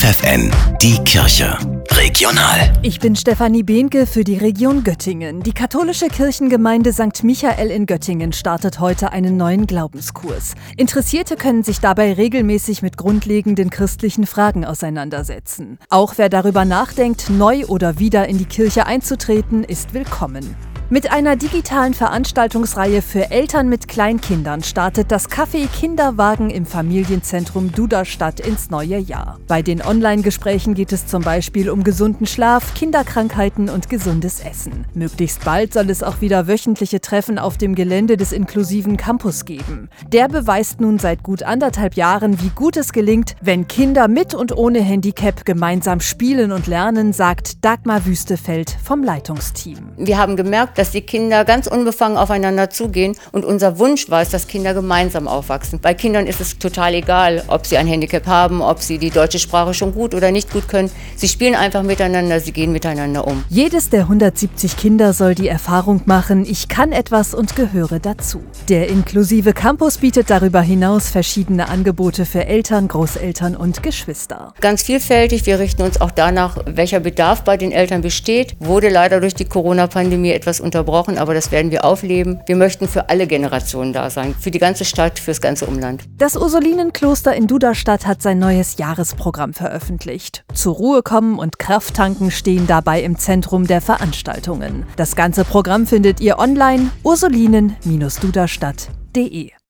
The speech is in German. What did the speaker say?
FFN, die Kirche. Regional. Ich bin Stefanie Behnke für die Region Göttingen. Die katholische Kirchengemeinde St. Michael in Göttingen startet heute einen neuen Glaubenskurs. Interessierte können sich dabei regelmäßig mit grundlegenden christlichen Fragen auseinandersetzen. Auch wer darüber nachdenkt, neu oder wieder in die Kirche einzutreten, ist willkommen. Mit einer digitalen Veranstaltungsreihe für Eltern mit Kleinkindern startet das Café Kinderwagen im Familienzentrum Duderstadt ins neue Jahr. Bei den Online-Gesprächen geht es zum Beispiel um gesunden Schlaf, Kinderkrankheiten und gesundes Essen. Möglichst bald soll es auch wieder wöchentliche Treffen auf dem Gelände des inklusiven Campus geben. Der beweist nun seit gut anderthalb Jahren, wie gut es gelingt, wenn Kinder mit und ohne Handicap gemeinsam spielen und lernen, sagt Dagmar Wüstefeld vom Leitungsteam. Wir haben gemerkt, dass die Kinder ganz unbefangen aufeinander zugehen. Und unser Wunsch war es, dass Kinder gemeinsam aufwachsen. Bei Kindern ist es total egal, ob sie ein Handicap haben, ob sie die deutsche Sprache schon gut oder nicht gut können. Sie spielen einfach miteinander, sie gehen miteinander um. Jedes der 170 Kinder soll die Erfahrung machen, ich kann etwas und gehöre dazu. Der inklusive Campus bietet darüber hinaus verschiedene Angebote für Eltern, Großeltern und Geschwister. Ganz vielfältig. Wir richten uns auch danach, welcher Bedarf bei den Eltern besteht. Wurde leider durch die Corona-Pandemie etwas unterbrochen, aber das werden wir aufleben. Wir möchten für alle Generationen da sein, für die ganze Stadt, fürs ganze Umland. Das Ursulinenkloster in Duderstadt hat sein neues Jahresprogramm veröffentlicht. Zur Ruhe kommen und Kraft tanken stehen dabei im Zentrum der Veranstaltungen. Das ganze Programm findet ihr online ursulinen-duderstadt.de.